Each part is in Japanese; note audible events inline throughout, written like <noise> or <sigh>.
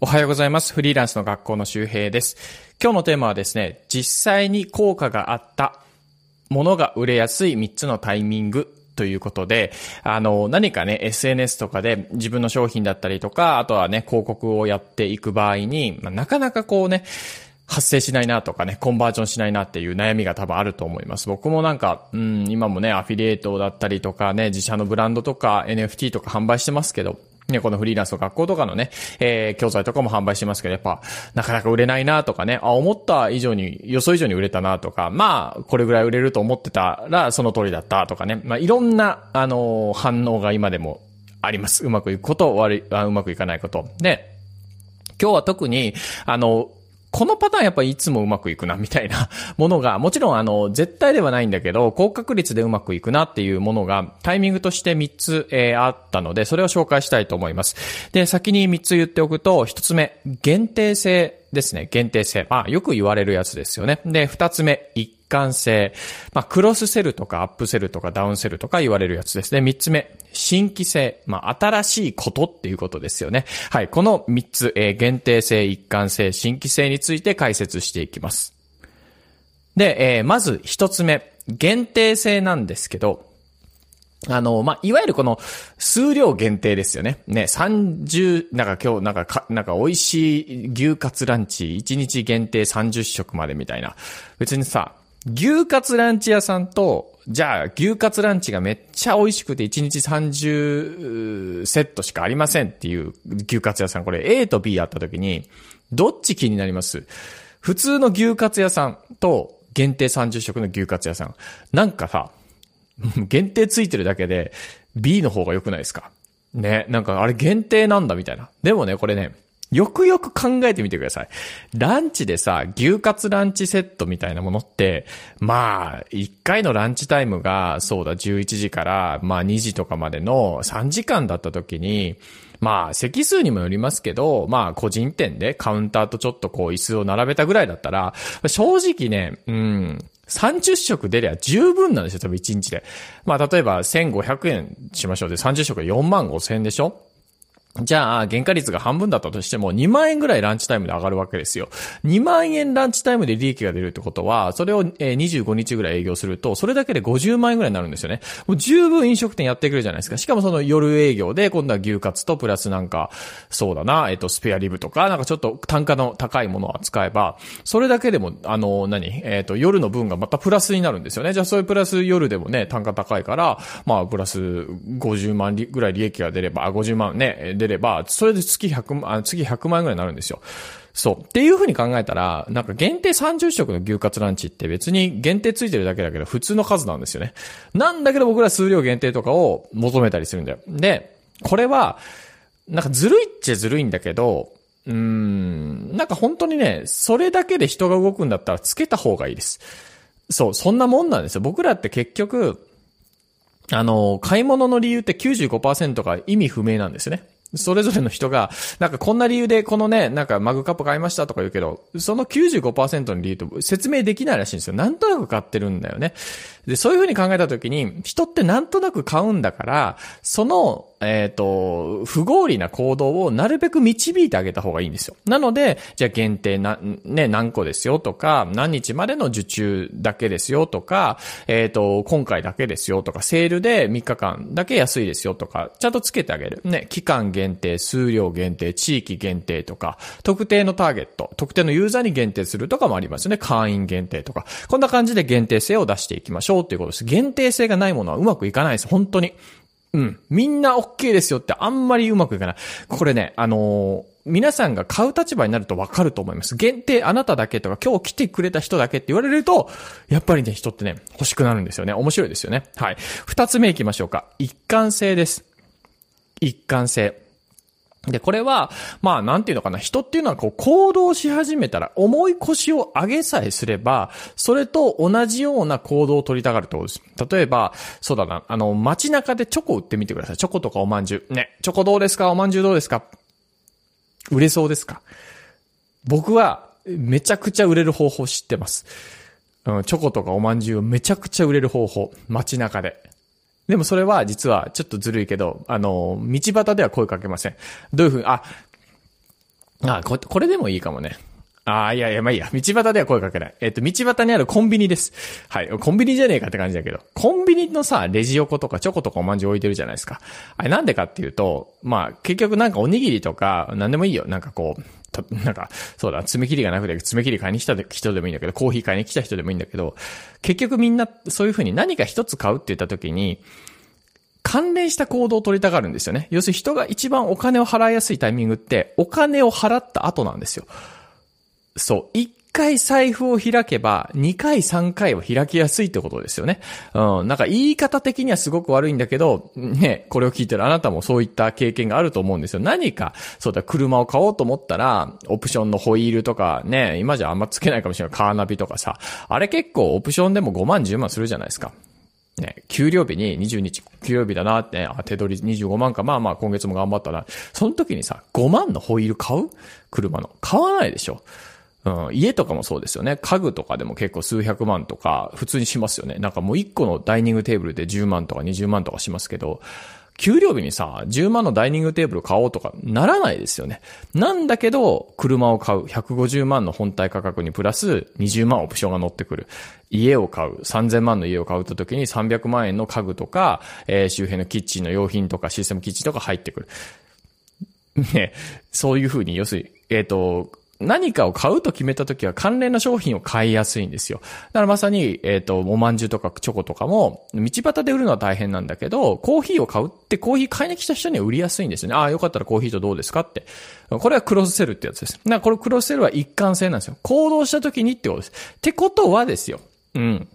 おはようございます。フリーランスの学校の周平です。今日のテーマはですね、実際に効果があったものが売れやすい3つのタイミングということで、あの、何かね、SNS とかで自分の商品だったりとか、あとはね、広告をやっていく場合に、まあ、なかなかこうね、発生しないなとかね、コンバージョンしないなっていう悩みが多分あると思います。僕もなんか、うん、今もね、アフィリエイトだったりとかね、自社のブランドとか NFT とか販売してますけど、ね、このフリーランスの学校とかのね、えー、教材とかも販売してますけど、やっぱ、なかなか売れないなとかね、あ、思った以上に、予想以上に売れたなとか、まあ、これぐらい売れると思ってたら、その通りだったとかね、まあ、いろんな、あのー、反応が今でもあります。うまくいくこと、悪い、あうまくいかないこと。で、今日は特に、あの、このパターンやっぱいつもうまくいくな、みたいな <laughs> ものが、もちろんあの、絶対ではないんだけど、高確率でうまくいくなっていうものが、タイミングとして3つ、えー、あったので、それを紹介したいと思います。で、先に3つ言っておくと、1つ目、限定性ですね。限定性。まあ、よく言われるやつですよね。で、2つ目、一貫性。まあ、クロスセルとかアップセルとかダウンセルとか言われるやつですね。三つ目、新規性。まあ、新しいことっていうことですよね。はい。この三つ、えー、限定性、一貫性、新規性について解説していきます。で、えー、まず一つ目、限定性なんですけど、あの、まあ、いわゆるこの数量限定ですよね。ね、30、なんか今日なんかか、なんか美味しい牛カツランチ1日限定30食までみたいな。別にさ、牛カツランチ屋さんと、じゃあ牛カツランチがめっちゃ美味しくて1日30セットしかありませんっていう牛カツ屋さん、これ A と B あった時に、どっち気になります？普通の牛カツ屋さんと限定30食の牛カツ屋さん。なんかさ、<laughs> 限定ついてるだけで B の方が良くないですか？ね、なんかあれ限定なんだみたいな。でもね、これね、よくよく考えてみてください。ランチでさ、牛カツランチセットみたいなものって、まあ、1回のランチタイムが、そうだ、11時から、まあ2時とかまでの3時間だった時に、まあ、席数にもよりますけど、まあ、個人店でカウンターとちょっとこう椅子を並べたぐらいだったら、正直ね、うん、30食出りゃ十分なんですよ、多分1日で。まあ、例えば1500円しましょうで、30食で4万5千円でしょじゃあ、原価率が半分だったとしても、2万円ぐらいランチタイムで上がるわけですよ。2万円ランチタイムで利益が出るってことは、それを25日ぐらい営業すると、それだけで50万円ぐらいになるんですよね。もう十分飲食店やってくるじゃないですか。しかもその夜営業で、今度は牛カツとプラスなんか、そうだな、えっと、スペアリブとか、なんかちょっと単価の高いものを扱えば、それだけでも、あの、何えっと、夜の分がまたプラスになるんですよね。じゃあ、そういうプラス夜でもね、単価高いから、まあ、プラス50万ぐらい利益が出れば、50万ね、出れば、それで月100万、あ月100万円ぐらいになるんですよ。そう。っていう風に考えたら、なんか限定30食の牛カツランチって別に限定ついてるだけだけど普通の数なんですよね。なんだけど僕ら数量限定とかを求めたりするんだよ。で、これは、なんかずるいっちゃずるいんだけど、うーん、なんか本当にね、それだけで人が動くんだったらつけた方がいいです。そう、そんなもんなんですよ。僕らって結局、あの、買い物の理由って95%が意味不明なんですね。それぞれの人が、なんかこんな理由でこのね、なんかマグカップ買いましたとか言うけど、その95%の理由と説明できないらしいんですよ。なんとなく買ってるんだよね。で、そういうふうに考えたときに、人ってなんとなく買うんだから、その、えっ、ー、と、不合理な行動をなるべく導いてあげた方がいいんですよ。なので、じゃあ限定な、ね、何個ですよとか、何日までの受注だけですよとか、えっ、ー、と、今回だけですよとか、セールで3日間だけ安いですよとか、ちゃんとつけてあげる。ね、期間限定、数量限定、地域限定とか、特定のターゲット、特定のユーザーに限定するとかもありますよね。会員限定とか。こんな感じで限定性を出していきましょうっていうことです。限定性がないものはうまくいかないです。本当に。うん。みんな OK ですよってあんまりうまくいかない。これね、あのー、皆さんが買う立場になるとわかると思います。限定あなただけとか今日来てくれた人だけって言われると、やっぱりね、人ってね、欲しくなるんですよね。面白いですよね。はい。二つ目行きましょうか。一貫性です。一貫性。で、これは、まあ、なんていうのかな。人っていうのは、こう、行動し始めたら、重い腰を上げさえすれば、それと同じような行動を取りたがるってことです。例えば、そうだな、あの、街中でチョコ売ってみてください。チョコとかおまんじゅう。ね、チョコどうですか？おまんじゅうどうですか？売れそうですか？僕は、めちゃくちゃ売れる方法知ってます。うん、チョコとかおまんじゅうめちゃくちゃ売れる方法。街中で。でもそれは実はちょっとずるいけど、あの、道端では声かけません。どういうふうに、あ、あ、こ、これでもいいかもね。ああ、いやいや、まあいいや。道端では声かけない。えっ、と、道端にあるコンビニです。はい。コンビニじゃねえかって感じだけど。コンビニのさ、レジ横とかチョコとかおまんじゅう置いてるじゃないですか。あれなんでかっていうと、まあ、結局なんかおにぎりとか、なんでもいいよ。なんかこう、た、<laughs> なんか、そうだ、爪切りがなくて爪切り買いに来た人でもいいんだけど、コーヒー買いに来た人でもいいんだけど、結局みんなそういうふうに何か一つ買うって言った時に、関連した行動を取りたがるんですよね。要するに人が一番お金を払いやすいタイミングって、お金を払った後なんですよ。そう。一回財布を開けば、二回三回は開きやすいってことですよね。うん。なんか言い方的にはすごく悪いんだけど、ね、これを聞いてるあなたもそういった経験があると思うんですよ。何か、そうだ、車を買おうと思ったら、オプションのホイールとかね、今じゃあんまつけないかもしれないカーナビとかさ、あれ結構オプションでも5万10万するじゃないですか。ね、給料日に20日、給料日だなって、あ、手取り25万か、まあまあ今月も頑張ったな。その時にさ、5万のホイール買う？車の。買わないでしょ。うん、家とかもそうですよね。家具とかでも結構数百万とか普通にしますよね。なんかもう1個のダイニングテーブルで10万とか20万とかしますけど、給料日にさ、10万のダイニングテーブル買おうとかならないですよね。なんだけど、車を買う。150万の本体価格にプラス20万オプションが乗ってくる。家を買う。3000万の家を買うと時に300万円の家具とか、えー、周辺のキッチンの用品とかシステムキッチンとか入ってくる。ね、そういうふうに、要するに、えっ、ー、と、何かを買うと決めた時は関連の商品を買いやすいんですよ。だからまさに、えっ、ー、と、おまんじゅうとかチョコとかも、道端で売るのは大変なんだけど、コーヒーを買うってコーヒー買いに来た人には売りやすいんですよね。ああ、よかったらコーヒーとどうですかって。これはクロスセルってやつです。なこれクロスセルは一貫性なんですよ。行動した時にってことです。ってことはですよ。うん。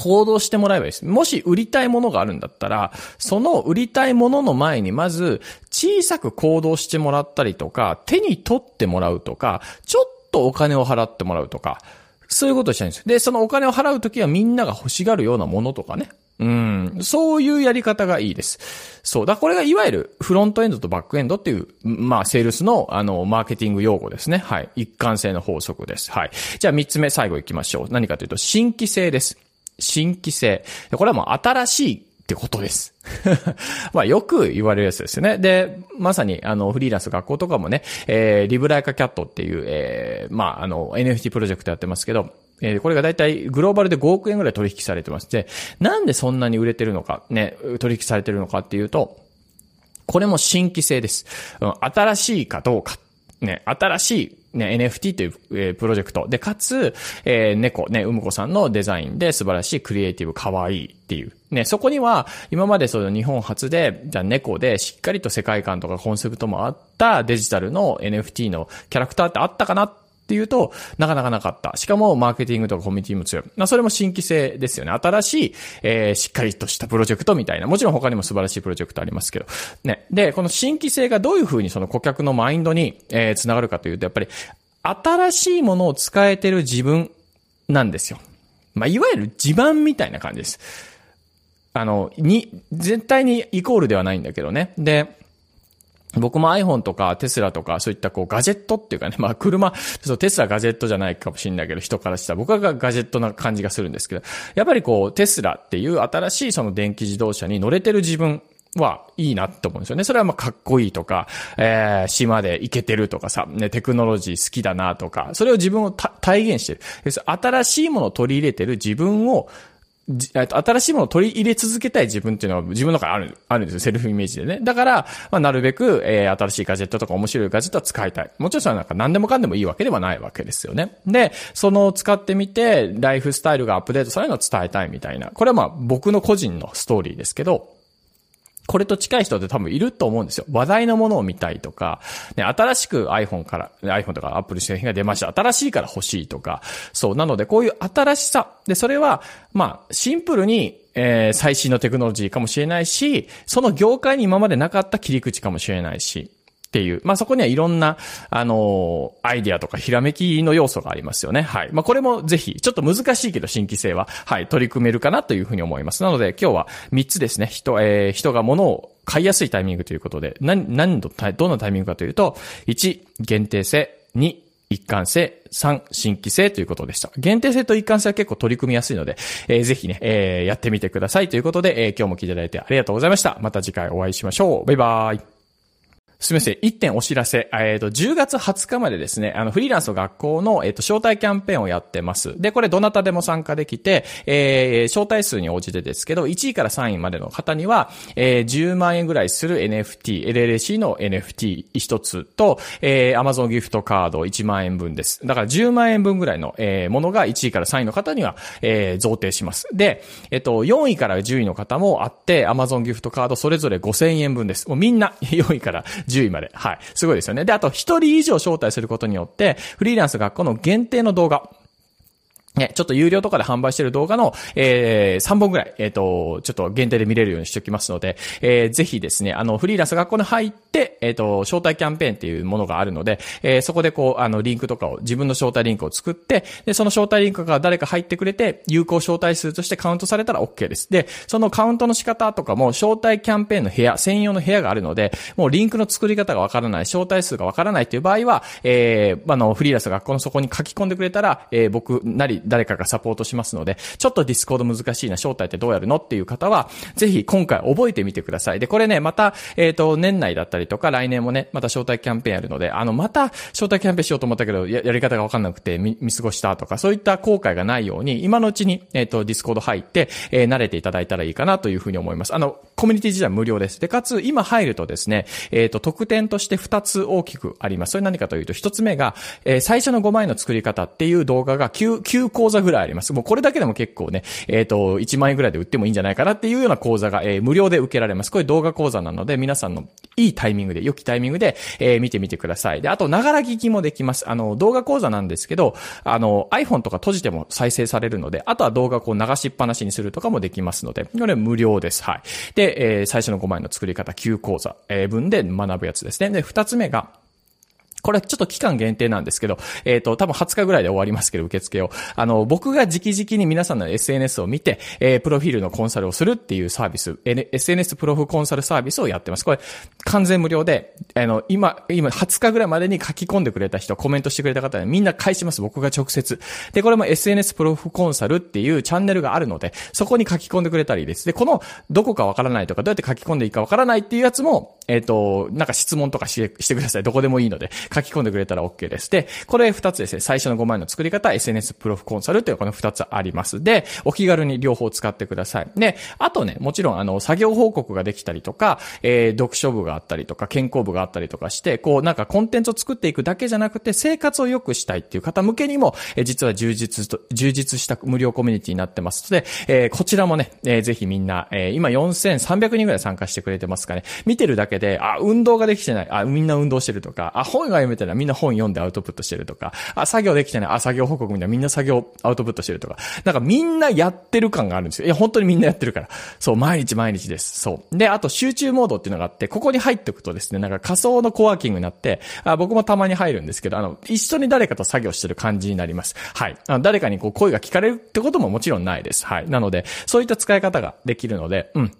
行動してもらえばいいです。もし売りたいものがあるんだったら、その売りたいものの前にまず小さく行動してもらったりとか、手に取ってもらうとか、ちょっとお金を払ってもらうとか、そういうことをしたいんですよ。で、そのお金を払うときはみんなが欲しがるようなものとかね。うん。そういうやり方がいいです。そう。だこれがいわゆるフロントエンドとバックエンドっていう、まあ、セールスの、あの、マーケティング用語ですね。はい。一貫性の法則です。はい。じゃあ三つ目、最後行きましょう。何かというと、新規性です。新規性。これはもう新しいってことです。<laughs> まあよく言われるやつですよね。で、まさにあのフリーランス学校とかもね、えー、リブライカキャットっていう、えー、まああの NFT プロジェクトやってますけど、え、これがだいたいグローバルで5億円ぐらい取引されてます。で、なんでそんなに売れてるのか、ね、取引されてるのかっていうと、これも新規性です。新しいかどうか。ね、新しいね、NFT という、えー、プロジェクト。で、かつ、えー、猫、ね、うむこさんのデザインで素晴らしいクリエイティブ、可愛いっていう。ね、そこには、今までその日本初で、じゃあ猫でしっかりと世界観とかコンセプトもあったデジタルの NFT のキャラクターってあったかなっていうと、なかなかなかった。しかも、マーケティングとかコミュニティも強い。まあ、それも新規性ですよね。新しい、えー、しっかりとしたプロジェクトみたいな。もちろん他にも素晴らしいプロジェクトありますけど。ね。で、この新規性がどういうふうにその顧客のマインドに、えー、つながるかというと、やっぱり、新しいものを使えてる自分なんですよ。まあ、いわゆる自慢みたいな感じです。あの、に、絶対にイコールではないんだけどね。で、僕も iPhone とかテスラとかそういったこうガジェットっていうかね、まあ車、ちょっとテスラガジェットじゃないかもしれないけど人からしたら僕はガジェットな感じがするんですけど、やっぱりこうテスラっていう新しいその電気自動車に乗れてる自分はいいなって思うんですよね。それはまあかっこいいとか、えー、島で行けてるとかさ、ね、テクノロジー好きだなとか、それを自分を体現してる。新しいものを取り入れてる自分を新しいものを取り入れ続けたい自分っていうのは自分の中にある、あるんですよ。セルフイメージでね。だから、まあ、なるべく、えー、新しいガジェットとか面白いガジェットは使いたい。もちろんそれはなんか何でもかんでもいいわけではないわけですよね。で、その使ってみて、ライフスタイルがアップデートされるのを伝えたいみたいな。これはまあ、僕の個人のストーリーですけど、これと近い人って多分いると思うんですよ。話題のものを見たいとか、ね、新しく iPhone から、iPhone とか Apple 製品が出ました。新しいから欲しいとか。そう。なので、こういう新しさ。で、それは、まあ、シンプルに、えー、最新のテクノロジーかもしれないし、その業界に今までなかった切り口かもしれないし。っていう。まあ、そこにはいろんな、あのー、アイディアとかひらめきの要素がありますよね。はい。まあ、これもぜひ、ちょっと難しいけど新規性は、はい、取り組めるかなというふうに思います。なので、今日は3つですね。人、えー、人が物を買いやすいタイミングということで、何、何度、どんなタイミングかというと、1、限定性、2、一貫性、3、新規性ということでした。限定性と一貫性は結構取り組みやすいので、えー、ぜひね、えー、やってみてくださいということで、えー、今日も聞いていただいてありがとうございました。また次回お会いしましょう。バイバーイ。すみません。一点お知らせ。えっ、ー、と、10月20日までですね、あの、フリーランスの学校の、えっ、ー、と、招待キャンペーンをやってます。で、これどなたでも参加できて、えー、招待数に応じてですけど、1位から3位までの方には、えー、10万円ぐらいする NFT、LLC の NFT 一つと、えー、Amazon ギフトカード1万円分です。だから10万円分ぐらいの、えー、ものが1位から3位の方には、えー、贈呈します。で、えっ、と、4位から10位の方もあって、Amazon ギフトカードそれぞれ5000円分です。もうみんな <laughs> 4位から10位まで。はい。すごいですよね。で、あと1人以上招待することによって、フリーランス学校の限定の動画、ね、ちょっと有料とかで販売してる動画の、えー、3本ぐらい、えっ、ー、と、ちょっと限定で見れるようにしておきますので、えー、ぜひですね、あの、フリーランス学校に入って、えっ、ー、と、招待キャンペーンっていうものがあるので、えー、そこでこう、あの、リンクとかを、自分の招待リンクを作って、で、その招待リンクが誰か入ってくれて、有効招待数としてカウントされたら OK です。で、そのカウントの仕方とかも、招待キャンペーンの部屋、専用の部屋があるので、もうリンクの作り方がわからない、招待数がわからないっていう場合は、えー、あの、フリーランス学校のそこに書き込んでくれたら、えー、僕なり誰かがサポートしますので、ちょっとディスコード難しいな、招待ってどうやるの？っていう方は、ぜひ今回覚えてみてください。で、これね、また、えっ、ー、と、年内だったりとか、来年もね、また招待キャンペーンやるので、あの、また、招待キャンペーンしようと思ったけど、ややり方がわかんなくて見、見過ごしたとか、そういった後悔がないように、今のうちに、えっ、ー、と、ディスコード入って、えー、慣れていただいたらいいかなというふうに思います。あの、コミュニティ自体無料です。で、かつ、今入るとですね、えっ、ー、と、特典として2つ大きくあります。それ何かというと、1つ目が、えー、最初の5枚の作り方っていう動画が9、9講座ぐらいあります。もうこれだけでも結構ね、えっ、ー、と、1万円ぐらいで売ってもいいんじゃないかなっていうような講座が、えー、無料で受けられます。これ動画講座なので、皆さんのいいタイミングで、良きタイミングで、えー、見てみてください。で、あと、ながら聞きもできます。あの、動画講座なんですけど、あの、iPhone とか閉じても再生されるので、あとは動画こう流しっぱなしにするとかもできますので、これ無料です。はい。で、えー、最初の5枚の作り方9講座、えー、分で学ぶやつですね。で、2つ目が、これちょっと期間限定なんですけど、えっ、ー、と、多分20日ぐらいで終わりますけど、受付を。あの、僕が直々に皆さんの SNS を見て、えー、プロフィールのコンサルをするっていうサービス、N、SNS プロフコンサルサービスをやってます。これ、完全無料で、あの、今、今、20日ぐらいまでに書き込んでくれた人、コメントしてくれた方にみんな返します。僕が直接。で、これも SNS プロフコンサルっていうチャンネルがあるので、そこに書き込んでくれたりです。で、この、どこかわからないとか、どうやって書き込んでいいかわからないっていうやつも、えっ、ー、と、なんか質問とかしてしてください。どこでもいいので、書き込んでくれたら OK です。で、これ2つですね。最初の5万円の作り方、SNS プロフコンサルっていうこの2つあります。で、お気軽に両方使ってください。で、あとね、もちろんあの、作業報告ができたりとか、えー、読書部があったりとか、健康部があったりとかして、こう、なんかコンテンツを作っていくだけじゃなくて、生活を良くしたいっていう方向けにも、えー、実は充実と、充実した無料コミュニティになってますので、えー、こちらもね、えー、ぜひみんな、えー、今4300人ぐらい参加してくれてますかね。見てるだけで、あ、運動ができてない。あ、みんな運動してるとか、あ、本が読めてない。みんな本読んでアウトプットしてるとか、あ、作業できてない。あ、作業報告みたいな。みんな作業アウトプットしてるとか。なんかみんなやってる感があるんですよ。いや、本当にみんなやってるから。そう、毎日毎日です。そう。で、あと集中モードっていうのがあって、ここに入っておくとですね、なんか仮想のコワーキングになって、あ僕もたまに入るんですけど、あの、一緒に誰かと作業してる感じになります。はい。あの誰かにこう声が聞かれるってことももちろんないです。はい。なので、そういった使い方ができるので、うん。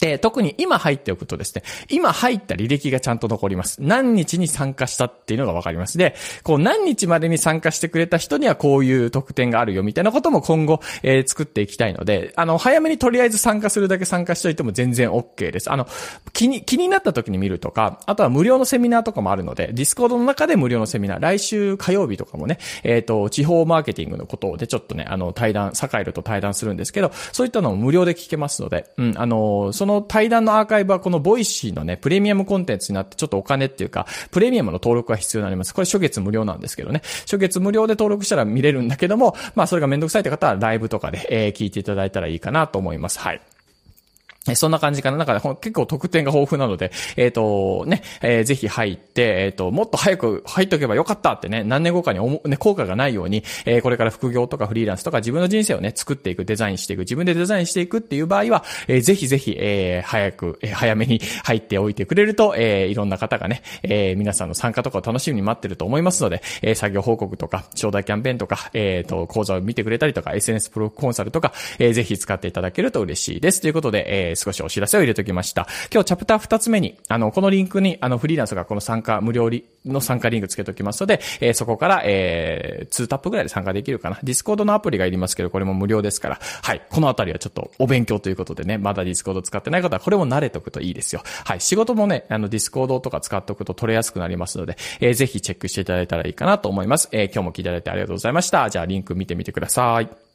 で、特に今入っておくとですね、今入った履歴がちゃんと残ります。何日に参加したっていうのがわかります。で、こう何日までに参加してくれた人にはこういう特典があるよみたいなことも今後、えー、作っていきたいので、あの、早めにとりあえず参加するだけ参加しといても全然 OK です。あの、気に、気になった時に見るとか、あとは無料のセミナーとかもあるので、ディスコードの中で無料のセミナー、来週火曜日とかもね、えっ、ー、と、地方マーケティングのことでちょっとね、あの、対談、サカイルと対談するんですけど、そういったのも無料で聞けますので、うん、あの、そのの対談のアーカイブはこのボイシーのね、プレミアムコンテンツになってちょっとお金っていうか、プレミアムの登録が必要になります。これ初月無料なんですけどね。初月無料で登録したら見れるんだけども、まあそれがめんどくさいって方はライブとかで、えー、聞いていただいたらいいかなと思います。はい。そんな感じかな。なんか、ね、結構特典が豊富なので、えっ、ー、と、ね、えー、ぜひ入って、えっ、ー、と、もっと早く入っとけばよかったってね、何年後かにおも、ね、効果がないように、えー、これから副業とかフリーランスとか自分の人生をね、作っていく、デザインしていく、自分でデザインしていくっていう場合は、えー、ぜひぜひ、えー、早く、えー、早めに入っておいてくれると、えー、いろんな方がね、えー、皆さんの参加とかを楽しみに待ってると思いますので、えー、作業報告とか、招待キャンペーンとか、えっ、ー、と、講座を見てくれたりとか、SNS プロコンサルとか、えー、ぜひ使っていただけると嬉しいです。ということで、ええー、少しお知らせを入れておきました。今日チャプター2つ目に、あの、このリンクに、あの、フリーランス学校の参加、無料の参加リンクつけておきますので、えー、そこから、えー、2タップぐらいで参加できるかな。ディスコードのアプリがいりますけど、これも無料ですから、はい、このあたりはちょっとお勉強ということでね、まだディスコード使ってない方は、これも慣れておくといいですよ。はい、仕事もね、あの、ディスコードとか使っておくと取れやすくなりますので、えー、ぜひチェックしていただいたらいいかなと思います。えー、今日も聞いていただいてありがとうございました。じゃあ、リンク見てみてください。